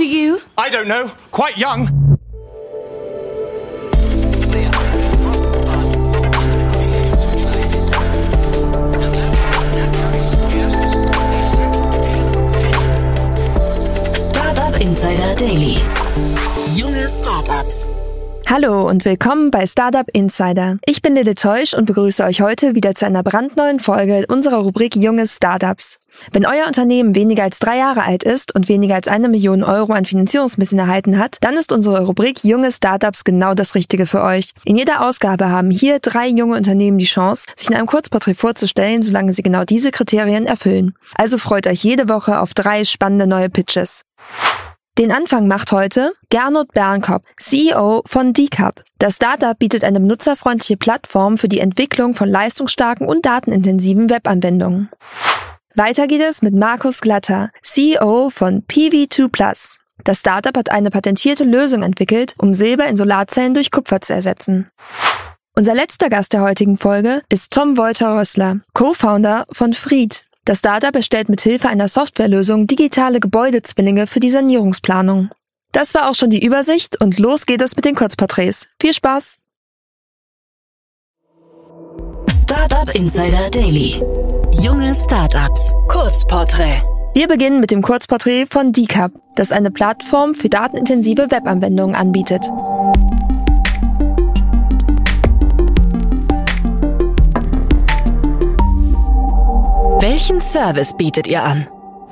old are you? I don't know. Quite young. Startup Insider Daily. Junge Startups. Hallo und willkommen bei Startup Insider. Ich bin Lille Teusch und begrüße euch heute wieder zu einer brandneuen Folge unserer Rubrik Junge Startups. Wenn euer Unternehmen weniger als drei Jahre alt ist und weniger als eine Million Euro an Finanzierungsmitteln erhalten hat, dann ist unsere Rubrik Junge Startups genau das Richtige für euch. In jeder Ausgabe haben hier drei junge Unternehmen die Chance, sich in einem Kurzporträt vorzustellen, solange sie genau diese Kriterien erfüllen. Also freut euch jede Woche auf drei spannende neue Pitches. Den Anfang macht heute Gernot Bernkop, CEO von Decap. Das Startup bietet eine benutzerfreundliche Plattform für die Entwicklung von leistungsstarken und datenintensiven Webanwendungen. Weiter geht es mit Markus Glatter, CEO von PV2 Das Startup hat eine patentierte Lösung entwickelt, um Silber in Solarzellen durch Kupfer zu ersetzen. Unser letzter Gast der heutigen Folge ist Tom Wolter-Rössler, Co-Founder von Fried. Das Startup erstellt mit Hilfe einer Softwarelösung digitale Gebäudezwillinge für die Sanierungsplanung. Das war auch schon die Übersicht und los geht es mit den Kurzporträts. Viel Spaß! Startup Insider Daily. Junge Startups. Kurzporträt. Wir beginnen mit dem Kurzporträt von Decap, das eine Plattform für datenintensive Webanwendungen anbietet. Welchen Service bietet ihr an?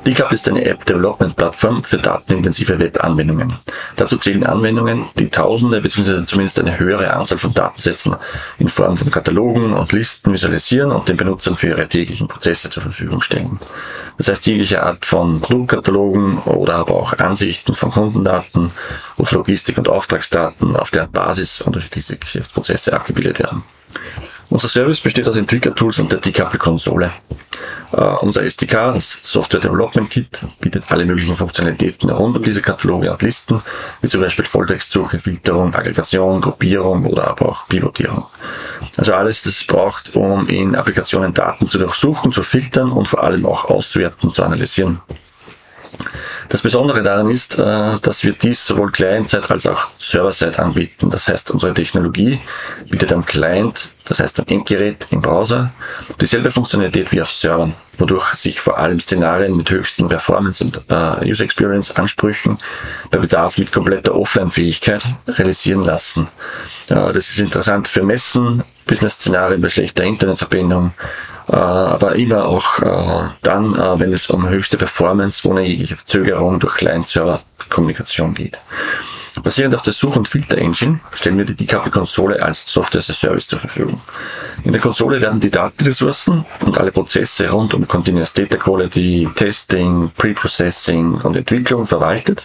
DCAP ist eine App-Development-Plattform für datenintensive Webanwendungen. Dazu zählen Anwendungen, die tausende bzw. zumindest eine höhere Anzahl von Datensätzen in Form von Katalogen und Listen visualisieren und den Benutzern für ihre täglichen Prozesse zur Verfügung stellen. Das heißt, jegliche Art von Produktkatalogen oder aber auch Ansichten von Kundendaten oder Logistik- und Auftragsdaten, auf deren Basis unterschiedliche Geschäftsprozesse abgebildet werden. Unser Service besteht aus Entwicklertools und der Decouple-Konsole. Uh, unser SDK, das Software Development Kit, bietet alle möglichen Funktionalitäten rund um diese Kataloge und Listen, wie zum Beispiel Volltextsuche, Filterung, Aggregation, Gruppierung oder aber auch Pivotierung. Also alles, das es braucht, um in Applikationen Daten zu durchsuchen, zu filtern und vor allem auch auszuwerten zu analysieren. Das Besondere daran ist, äh, dass wir dies sowohl Client-Side als auch Server-Side anbieten. Das heißt, unsere Technologie bietet am Client, das heißt am Endgerät im Browser, dieselbe Funktionalität wie auf Servern, wodurch sich vor allem Szenarien mit höchsten Performance- und äh, User Experience-Ansprüchen bei Bedarf mit kompletter Offline-Fähigkeit realisieren lassen. Das ist interessant für Messen, Business-Szenarien bei schlechter Internetverbindung, äh, aber immer auch äh, dann, äh, wenn es um höchste Performance ohne jegliche Verzögerung durch Client-Server-Kommunikation geht. Basierend auf der Such- und Filter-Engine stellen wir die Decouple-Konsole als Software as a Service zur Verfügung. In der Konsole werden die Datenressourcen und alle Prozesse rund um Continuous Data Quality, Testing, Pre-Processing und Entwicklung verwaltet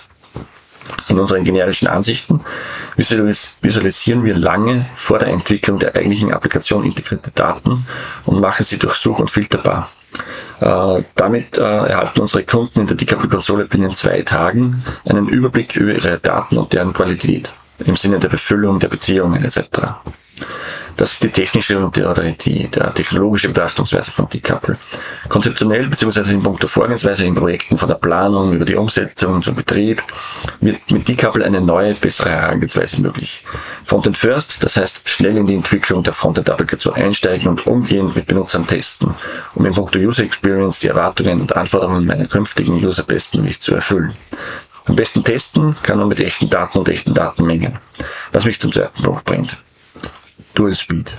in unseren generischen Ansichten visualisieren wir lange vor der Entwicklung der eigentlichen Applikation integrierte Daten und machen sie durch Such- und Filterbar. Äh, damit äh, erhalten unsere Kunden in der Decouple-Konsole binnen zwei Tagen einen Überblick über ihre Daten und deren Qualität im Sinne der Befüllung der Beziehungen etc. Das ist die technische und die, oder die, der technologische Betrachtungsweise von Decouple. Konzeptionell bzw. in puncto Vorgehensweise in Projekten von der Planung über die Umsetzung zum Betrieb wird mit Decouple eine neue, bessere Herangehensweise möglich. Frontend First, das heißt schnell in die Entwicklung der Frontend-Applikation einsteigen und umgehend mit Benutzern testen, um in puncto User Experience die Erwartungen und Anforderungen meiner künftigen User bestmöglich zu erfüllen. Am besten testen kann man mit echten Daten und echten Datenmengen. Was mich zum zweiten Punkt bringt. Dual Speed.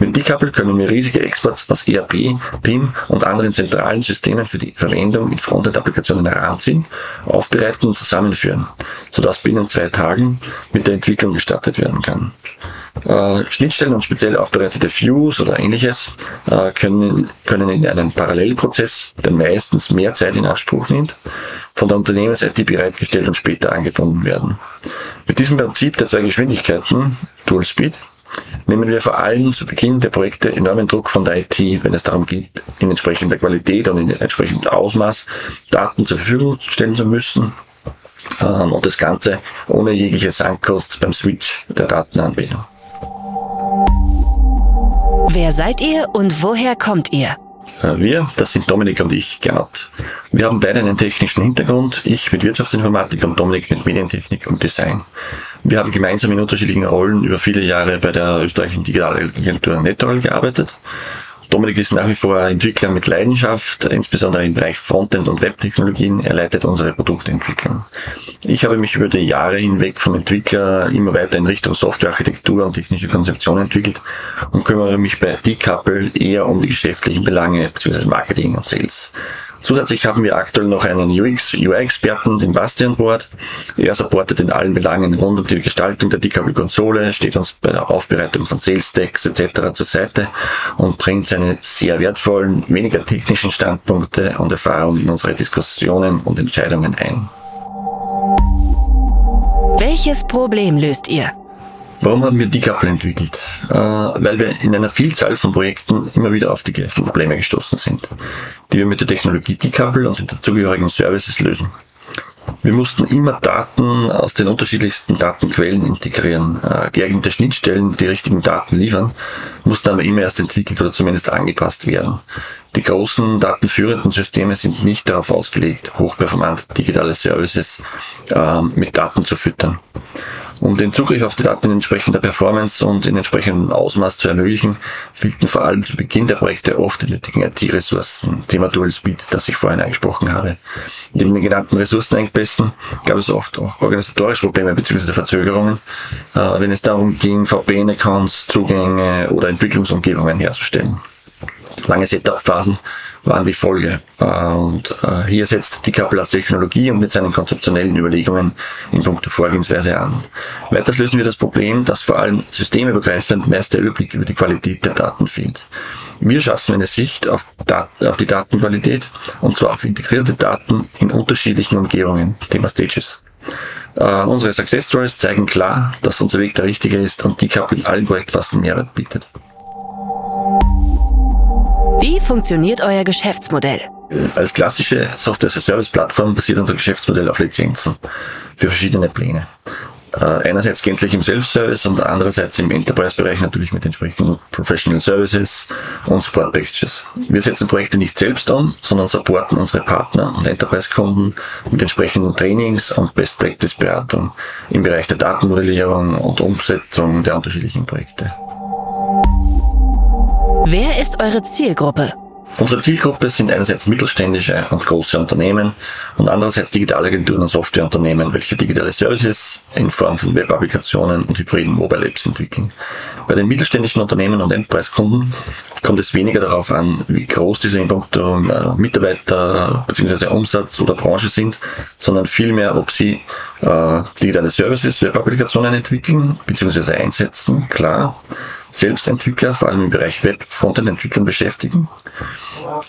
Mit Decouple können wir riesige Exports aus ERP, PIM und anderen zentralen Systemen für die Verwendung in Frontend-Applikationen heranziehen, aufbereiten und zusammenführen, sodass binnen zwei Tagen mit der Entwicklung gestartet werden kann. Äh, Schnittstellen und speziell aufbereitete Views oder ähnliches äh, können, können in einem Parallelprozess, der meistens mehr Zeit in Anspruch nimmt, von der Unternehmens-IT bereitgestellt und später angebunden werden. Mit diesem Prinzip der zwei Geschwindigkeiten, Dual Speed, nehmen wir vor allem zu Beginn der Projekte enormen Druck von der IT, wenn es darum geht, in entsprechender Qualität und in entsprechendem Ausmaß Daten zur Verfügung stellen zu müssen ähm, und das Ganze ohne jegliche Sankkost beim Switch der Datenanbindung. Wer seid ihr und woher kommt ihr? Äh, wir, das sind Dominik und ich, Gernot. Wir haben beide einen technischen Hintergrund, ich mit Wirtschaftsinformatik und Dominik mit Medientechnik und Design. Wir haben gemeinsam in unterschiedlichen Rollen über viele Jahre bei der österreichischen Digitalagentur Netroll gearbeitet Dominik ist nach wie vor Entwickler mit Leidenschaft, insbesondere im Bereich Frontend und Webtechnologien. Er leitet unsere Produktentwicklung. Ich habe mich über die Jahre hinweg vom Entwickler immer weiter in Richtung Softwarearchitektur und technische Konzeption entwickelt und kümmere mich bei Decouple eher um die geschäftlichen Belange bzw. Marketing und Sales. Zusätzlich haben wir aktuell noch einen UX-UI-Experten, den Bastian Board. Er supportet in allen Belangen rund um die Gestaltung der DKW-Konsole, steht uns bei der Aufbereitung von Sales-Decks etc. zur Seite und bringt seine sehr wertvollen, weniger technischen Standpunkte und Erfahrungen in unsere Diskussionen und Entscheidungen ein. Welches Problem löst ihr? Warum haben wir Decouple entwickelt? Äh, weil wir in einer Vielzahl von Projekten immer wieder auf die gleichen Probleme gestoßen sind, die wir mit der Technologie Decouple und den dazugehörigen Services lösen. Wir mussten immer Daten aus den unterschiedlichsten Datenquellen integrieren, äh, geeignete Schnittstellen, die richtigen Daten liefern, mussten aber immer erst entwickelt oder zumindest angepasst werden. Die großen datenführenden Systeme sind nicht darauf ausgelegt, hochperformant digitale Services äh, mit Daten zu füttern. Um den Zugriff auf die Daten in entsprechender Performance und in entsprechendem Ausmaß zu ermöglichen, fehlten vor allem zu Beginn der Projekte oft die nötigen IT-Ressourcen. Thema Dual Speed, das ich vorhin angesprochen habe. Neben den genannten Ressourcenengpässen gab es oft auch organisatorische Probleme bzw. Verzögerungen, äh, wenn es darum ging, VPN-Accounts, Zugänge oder Entwicklungsumgebungen herzustellen. Lange Setup-Phasen waren die Folge. Äh, und äh, hier setzt die als Technologie und mit seinen konzeptionellen Überlegungen in puncto Vorgehensweise an. Weiters lösen wir das Problem, dass vor allem systemübergreifend meist der Überblick über die Qualität der Daten fehlt. Wir schaffen eine Sicht auf, Dat auf die Datenqualität und zwar auf integrierte Daten in unterschiedlichen Umgebungen, Thema Stages. Uh, unsere Success Stories zeigen klar, dass unser Weg der richtige ist und die in allen Projektphasen Mehrwert bietet. Wie funktioniert euer Geschäftsmodell? Als klassische Software-as-a-Service-Plattform basiert unser Geschäftsmodell auf Lizenzen für verschiedene Pläne. Äh, einerseits gänzlich im Self-Service und andererseits im Enterprise-Bereich natürlich mit entsprechenden Professional Services und Support Packages. Wir setzen Projekte nicht selbst an, sondern supporten unsere Partner und Enterprise-Kunden mit entsprechenden Trainings und Best-Practice-Beratung im Bereich der Datenmodellierung und Umsetzung der unterschiedlichen Projekte. Wer ist eure Zielgruppe? Unsere Zielgruppe sind einerseits mittelständische und große Unternehmen und andererseits Digitalagenturen und Softwareunternehmen, welche digitale Services in Form von Web-Applikationen und hybriden Mobile Apps entwickeln. Bei den mittelständischen Unternehmen und Enterprise-Kunden kommt es weniger darauf an, wie groß diese in puncto äh, Mitarbeiter bzw. Umsatz oder Branche sind, sondern vielmehr, ob sie äh, digitale Services, Web-Applikationen entwickeln bzw. einsetzen, klar Selbstentwickler, vor allem im Bereich Web, Frontend-Entwicklung beschäftigen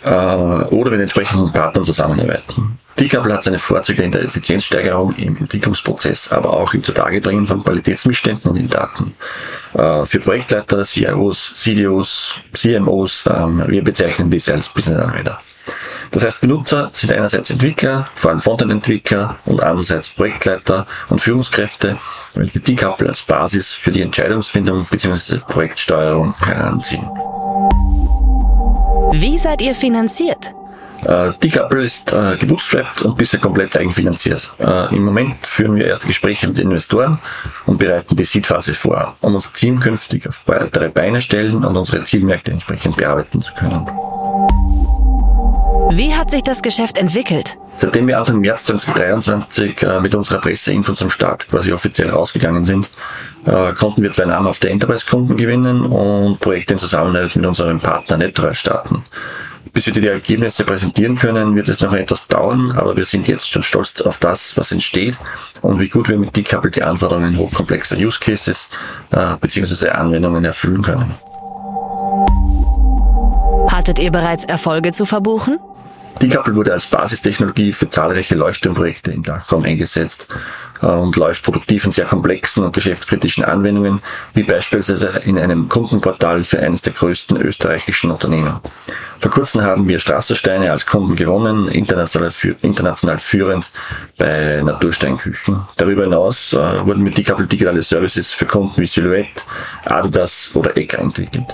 äh, oder mit entsprechenden Partnern zusammenarbeiten. Decouple hat seine Vorzüge in der Effizienzsteigerung im Entwicklungsprozess, aber auch im Zutagedringen von Qualitätsmissständen und in Daten. Äh, für Projektleiter, CIOs, CDOs, CMOs, ähm, wir bezeichnen diese als Business Anwender. Das heißt, Benutzer sind einerseits Entwickler, vor allem Frontend-Entwickler und andererseits Projektleiter und Führungskräfte, welche Decouple als Basis für die Entscheidungsfindung bzw. Projektsteuerung heranziehen. Wie seid ihr finanziert? Äh, Decouple ist äh, gebootstrapped und bisher komplett eigenfinanziert. Äh, Im Moment führen wir erste Gespräche mit Investoren und bereiten die Seed-Phase vor, um unser Team künftig auf weitere Beine stellen und unsere Zielmärkte entsprechend bearbeiten zu können. Wie hat sich das Geschäft entwickelt? Seitdem wir Anfang März 2023 äh, mit unserer Presseinfo zum Start quasi offiziell rausgegangen sind, äh, konnten wir zwei namhafte Enterprise-Kunden gewinnen und Projekte in Zusammenarbeit mit unserem Partner Netroy starten. Bis wir die Ergebnisse präsentieren können, wird es noch etwas dauern, aber wir sind jetzt schon stolz auf das, was entsteht und wie gut wir mit Decouple die Anforderungen hochkomplexer Use Cases äh, bzw. Anwendungen erfüllen können. Hattet ihr bereits Erfolge zu verbuchen? Decouple wurde als Basistechnologie für zahlreiche Leuchtturmprojekte im Dachraum eingesetzt äh, und läuft produktiv in sehr komplexen und geschäftskritischen Anwendungen, wie beispielsweise in einem Kundenportal für eines der größten österreichischen Unternehmen. Vor kurzem haben wir Straßersteine als Kunden gewonnen, international, international führend bei Natursteinküchen. Darüber hinaus äh, wurden mit Decouple digitale Services für Kunden wie Silhouette, Adidas oder Ecker entwickelt.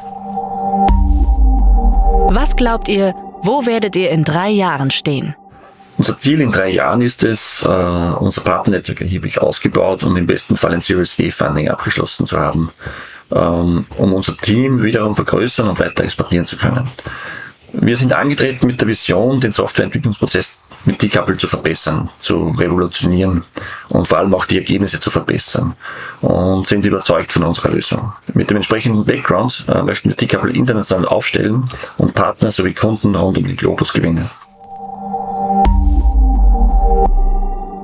Was glaubt ihr, wo werdet ihr in drei Jahren stehen? Unser Ziel in drei Jahren ist es, äh, unser Partnernetzwerk erheblich ausgebaut und im besten Fall ein Series A Funding abgeschlossen zu haben, ähm, um unser Team wiederum vergrößern und weiter expandieren zu können. Wir sind angetreten mit der Vision, den Softwareentwicklungsprozess mit Decouple zu verbessern, zu revolutionieren und vor allem auch die Ergebnisse zu verbessern und sind überzeugt von unserer Lösung. Mit dem entsprechenden Background äh, möchten wir Decouple international aufstellen und Partner sowie Kunden rund um den Globus gewinnen.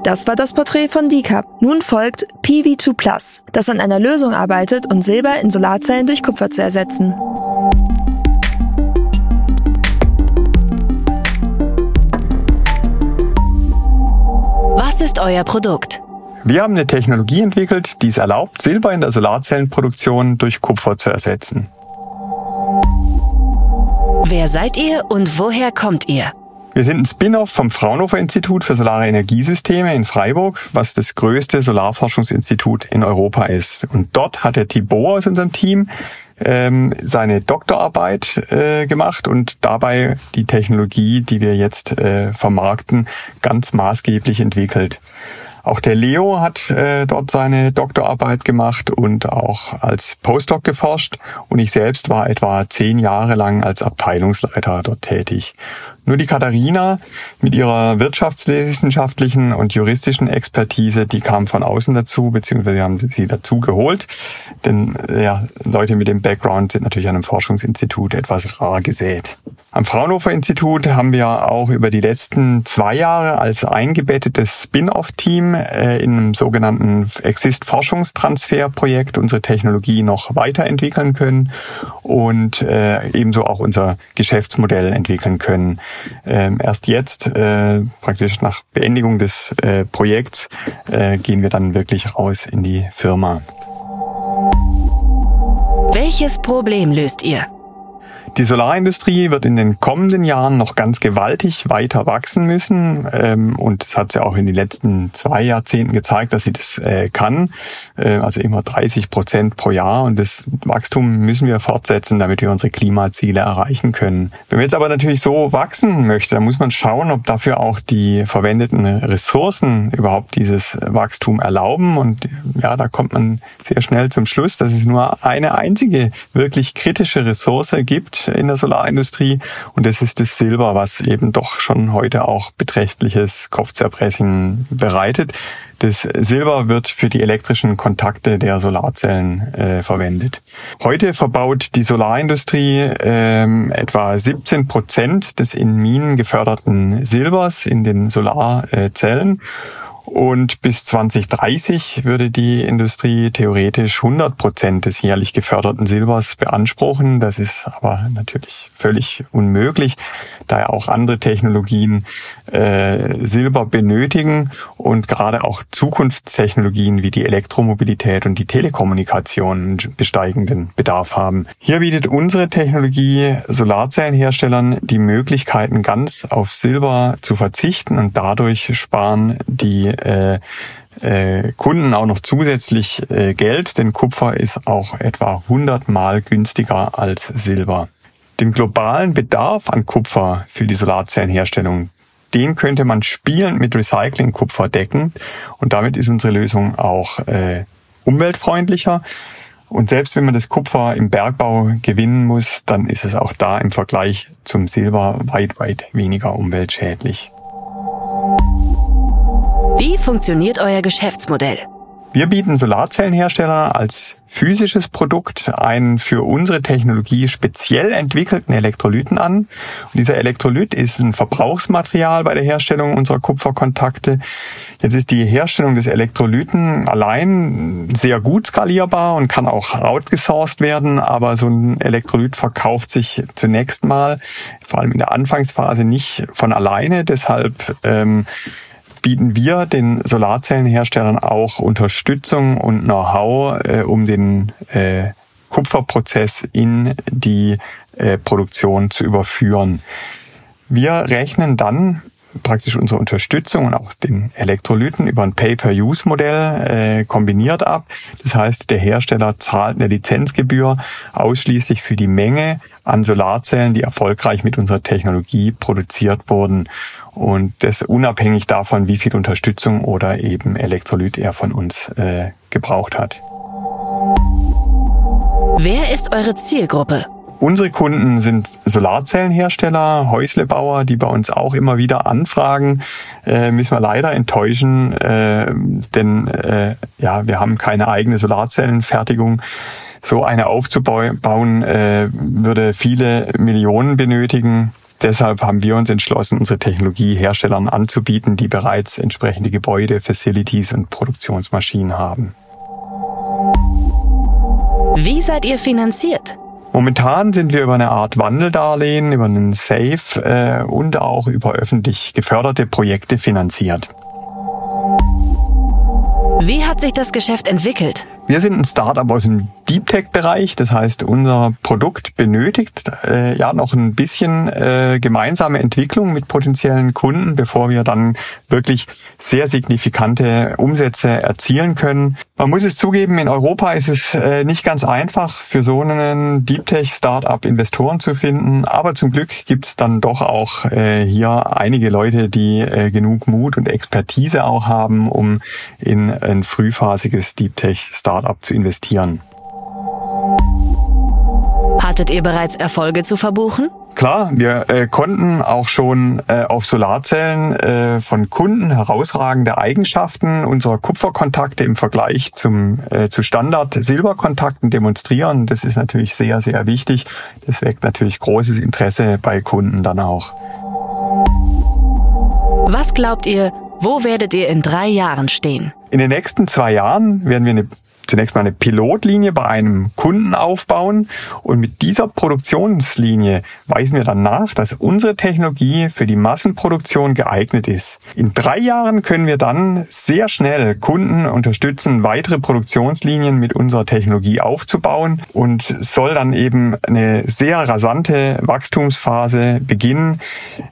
Das war das Porträt von Decap. Nun folgt PV2 Plus, das an einer Lösung arbeitet, um Silber in Solarzellen durch Kupfer zu ersetzen. Ist euer Produkt? Wir haben eine Technologie entwickelt, die es erlaubt, Silber in der Solarzellenproduktion durch Kupfer zu ersetzen. Wer seid ihr und woher kommt ihr? Wir sind ein Spin-off vom Fraunhofer Institut für Solare Energiesysteme in Freiburg, was das größte Solarforschungsinstitut in Europa ist. Und dort hat der Thibaut aus unserem Team ähm, seine Doktorarbeit äh, gemacht und dabei die Technologie, die wir jetzt äh, vermarkten, ganz maßgeblich entwickelt. Auch der Leo hat äh, dort seine Doktorarbeit gemacht und auch als Postdoc geforscht. Und ich selbst war etwa zehn Jahre lang als Abteilungsleiter dort tätig. Nur die Katharina mit ihrer wirtschaftswissenschaftlichen und juristischen Expertise, die kam von außen dazu, beziehungsweise haben sie dazu geholt. Denn ja, Leute mit dem Background sind natürlich an einem Forschungsinstitut etwas rar gesät. Am Fraunhofer Institut haben wir auch über die letzten zwei Jahre als eingebettetes Spin-off-Team äh, in einem sogenannten Exist-Forschungstransfer-Projekt unsere Technologie noch weiterentwickeln können und äh, ebenso auch unser Geschäftsmodell entwickeln können. Ähm, erst jetzt, äh, praktisch nach Beendigung des äh, Projekts, äh, gehen wir dann wirklich raus in die Firma. Welches Problem löst ihr? Die Solarindustrie wird in den kommenden Jahren noch ganz gewaltig weiter wachsen müssen. Ähm, und es hat ja auch in den letzten zwei Jahrzehnten gezeigt, dass sie das äh, kann. Äh, also immer 30 Prozent pro Jahr. Und das Wachstum müssen wir fortsetzen, damit wir unsere Klimaziele erreichen können. Wenn man jetzt aber natürlich so wachsen möchte, dann muss man schauen, ob dafür auch die verwendeten Ressourcen überhaupt dieses Wachstum erlauben. Und ja, da kommt man sehr schnell zum Schluss, dass es nur eine einzige wirklich kritische Ressource gibt, in der Solarindustrie. Und das ist das Silber, was eben doch schon heute auch beträchtliches Kopfzerbrechen bereitet. Das Silber wird für die elektrischen Kontakte der Solarzellen äh, verwendet. Heute verbaut die Solarindustrie ähm, etwa 17 Prozent des in Minen geförderten Silbers in den Solarzellen. Und bis 2030 würde die Industrie theoretisch 100 Prozent des jährlich geförderten Silbers beanspruchen. Das ist aber natürlich völlig unmöglich, da ja auch andere Technologien äh, Silber benötigen und gerade auch Zukunftstechnologien wie die Elektromobilität und die Telekommunikation besteigenden Bedarf haben. Hier bietet unsere Technologie Solarzellenherstellern die Möglichkeiten, ganz auf Silber zu verzichten und dadurch sparen die äh, äh, Kunden auch noch zusätzlich äh, Geld, denn Kupfer ist auch etwa 100 Mal günstiger als Silber. Den globalen Bedarf an Kupfer für die Solarzellenherstellung, den könnte man spielend mit Recycling-Kupfer decken und damit ist unsere Lösung auch äh, umweltfreundlicher. Und selbst wenn man das Kupfer im Bergbau gewinnen muss, dann ist es auch da im Vergleich zum Silber weit, weit weniger umweltschädlich. Wie funktioniert euer Geschäftsmodell? Wir bieten Solarzellenhersteller als physisches Produkt einen für unsere Technologie speziell entwickelten Elektrolyten an. Und dieser Elektrolyt ist ein Verbrauchsmaterial bei der Herstellung unserer Kupferkontakte. Jetzt ist die Herstellung des Elektrolyten allein sehr gut skalierbar und kann auch outgesourced werden, aber so ein Elektrolyt verkauft sich zunächst mal, vor allem in der Anfangsphase, nicht von alleine. Deshalb ähm, bieten wir den Solarzellenherstellern auch Unterstützung und Know-how, äh, um den äh, Kupferprozess in die äh, Produktion zu überführen. Wir rechnen dann praktisch unsere Unterstützung und auch den Elektrolyten über ein Pay-per-Use-Modell äh, kombiniert ab. Das heißt, der Hersteller zahlt eine Lizenzgebühr ausschließlich für die Menge an Solarzellen, die erfolgreich mit unserer Technologie produziert wurden. Und das unabhängig davon, wie viel Unterstützung oder eben Elektrolyt er von uns äh, gebraucht hat. Wer ist eure Zielgruppe? Unsere Kunden sind Solarzellenhersteller, Häuslebauer, die bei uns auch immer wieder anfragen. Äh, müssen wir leider enttäuschen, äh, denn äh, ja, wir haben keine eigene Solarzellenfertigung. So eine aufzubauen äh, würde viele Millionen benötigen. Deshalb haben wir uns entschlossen, unsere Technologie Herstellern anzubieten, die bereits entsprechende Gebäude, Facilities und Produktionsmaschinen haben. Wie seid ihr finanziert? Momentan sind wir über eine Art Wandeldarlehen, über einen Safe äh, und auch über öffentlich geförderte Projekte finanziert. Wie hat sich das Geschäft entwickelt? Wir sind ein Startup aus dem Deep Tech Bereich, das heißt, unser Produkt benötigt äh, ja noch ein bisschen äh, gemeinsame Entwicklung mit potenziellen Kunden, bevor wir dann wirklich sehr signifikante Umsätze erzielen können. Man muss es zugeben, in Europa ist es äh, nicht ganz einfach für so einen Deep Tech Startup Investoren zu finden, aber zum Glück gibt es dann doch auch äh, hier einige Leute, die äh, genug Mut und Expertise auch haben, um in ein frühphasiges Deep Tech Startup zu investieren. Hattet ihr bereits Erfolge zu verbuchen? Klar, wir äh, konnten auch schon äh, auf Solarzellen äh, von Kunden herausragende Eigenschaften unserer Kupferkontakte im Vergleich zum äh, zu Standard Silberkontakten demonstrieren. Das ist natürlich sehr sehr wichtig. Das weckt natürlich großes Interesse bei Kunden dann auch. Was glaubt ihr, wo werdet ihr in drei Jahren stehen? In den nächsten zwei Jahren werden wir eine zunächst mal eine Pilotlinie bei einem Kunden aufbauen und mit dieser Produktionslinie weisen wir dann nach, dass unsere Technologie für die Massenproduktion geeignet ist. In drei Jahren können wir dann sehr schnell Kunden unterstützen, weitere Produktionslinien mit unserer Technologie aufzubauen und soll dann eben eine sehr rasante Wachstumsphase beginnen,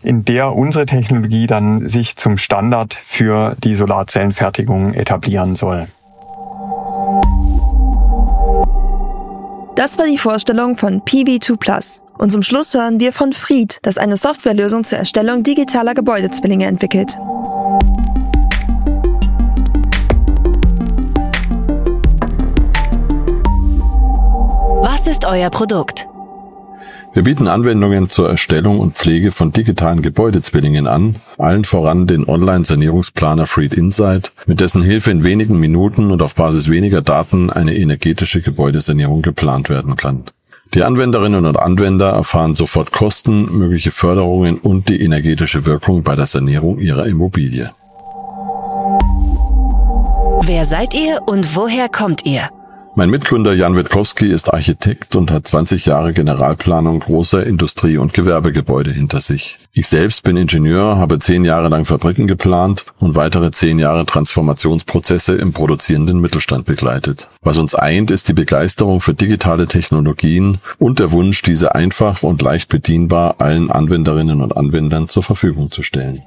in der unsere Technologie dann sich zum Standard für die Solarzellenfertigung etablieren soll. Das war die Vorstellung von PV2 Plus. Und zum Schluss hören wir von Fried, das eine Softwarelösung zur Erstellung digitaler Gebäudezwillinge entwickelt. Was ist euer Produkt? Wir bieten Anwendungen zur Erstellung und Pflege von digitalen Gebäudezwillingen an, allen voran den Online-Sanierungsplaner Freed Insight, mit dessen Hilfe in wenigen Minuten und auf Basis weniger Daten eine energetische Gebäudesanierung geplant werden kann. Die Anwenderinnen und Anwender erfahren sofort Kosten, mögliche Förderungen und die energetische Wirkung bei der Sanierung ihrer Immobilie. Wer seid ihr und woher kommt ihr? Mein Mitgründer Jan Witkowski ist Architekt und hat 20 Jahre Generalplanung großer Industrie- und Gewerbegebäude hinter sich. Ich selbst bin Ingenieur, habe zehn Jahre lang Fabriken geplant und weitere zehn Jahre Transformationsprozesse im produzierenden Mittelstand begleitet. Was uns eint, ist die Begeisterung für digitale Technologien und der Wunsch, diese einfach und leicht bedienbar allen Anwenderinnen und Anwendern zur Verfügung zu stellen.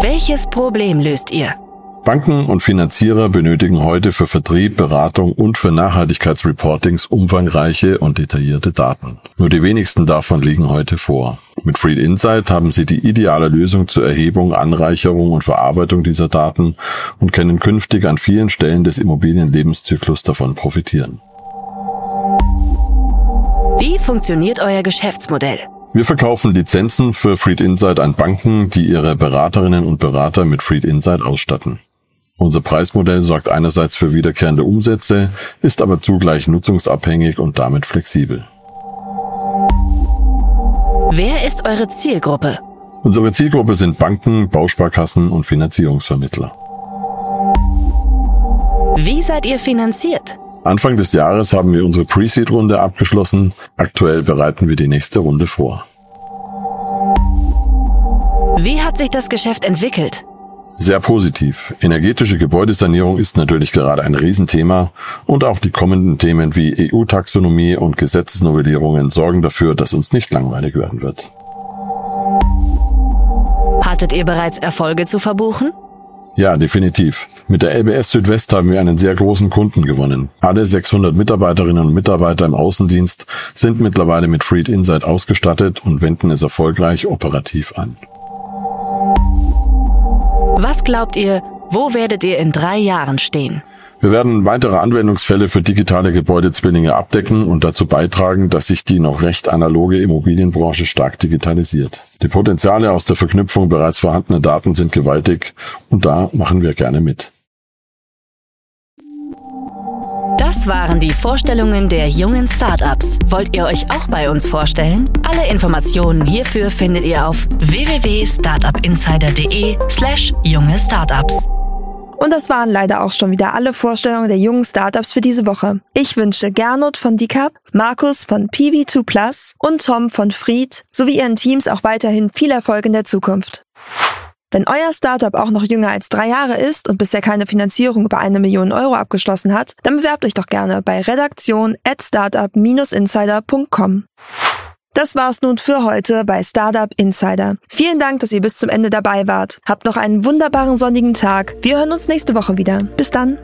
Welches Problem löst ihr? Banken und Finanzierer benötigen heute für Vertrieb, Beratung und für Nachhaltigkeitsreportings umfangreiche und detaillierte Daten. Nur die wenigsten davon liegen heute vor. Mit Freed Insight haben Sie die ideale Lösung zur Erhebung, Anreicherung und Verarbeitung dieser Daten und können künftig an vielen Stellen des Immobilienlebenszyklus davon profitieren. Wie funktioniert euer Geschäftsmodell? Wir verkaufen Lizenzen für Freed Insight an Banken, die ihre Beraterinnen und Berater mit Freed Insight ausstatten. Unser Preismodell sorgt einerseits für wiederkehrende Umsätze, ist aber zugleich nutzungsabhängig und damit flexibel. Wer ist eure Zielgruppe? Unsere Zielgruppe sind Banken, Bausparkassen und Finanzierungsvermittler. Wie seid ihr finanziert? Anfang des Jahres haben wir unsere Pre-Seed-Runde abgeschlossen. Aktuell bereiten wir die nächste Runde vor. Wie hat sich das Geschäft entwickelt? Sehr positiv. Energetische Gebäudesanierung ist natürlich gerade ein Riesenthema und auch die kommenden Themen wie EU-Taxonomie und Gesetzesnovellierungen sorgen dafür, dass uns nicht langweilig werden wird. Erwartet ihr bereits Erfolge zu verbuchen? Ja, definitiv. Mit der LBS Südwest haben wir einen sehr großen Kunden gewonnen. Alle 600 Mitarbeiterinnen und Mitarbeiter im Außendienst sind mittlerweile mit Freed Insight ausgestattet und wenden es erfolgreich operativ an. Was glaubt ihr, wo werdet ihr in drei Jahren stehen? Wir werden weitere Anwendungsfälle für digitale Gebäudezwillinge abdecken und dazu beitragen, dass sich die noch recht analoge Immobilienbranche stark digitalisiert. Die Potenziale aus der Verknüpfung bereits vorhandener Daten sind gewaltig und da machen wir gerne mit. Das waren die Vorstellungen der jungen Startups. Wollt ihr euch auch bei uns vorstellen? Alle Informationen hierfür findet ihr auf www.startupinsider.de slash junge Startups. Und das waren leider auch schon wieder alle Vorstellungen der jungen Startups für diese Woche. Ich wünsche Gernot von Dicap, Markus von PV2 Plus und Tom von Fried sowie ihren Teams auch weiterhin viel Erfolg in der Zukunft. Wenn euer Startup auch noch jünger als drei Jahre ist und bisher keine Finanzierung über eine Million Euro abgeschlossen hat, dann bewerbt euch doch gerne bei redaktion at startup-insider.com. Das war's nun für heute bei Startup Insider. Vielen Dank, dass ihr bis zum Ende dabei wart. Habt noch einen wunderbaren sonnigen Tag. Wir hören uns nächste Woche wieder. Bis dann.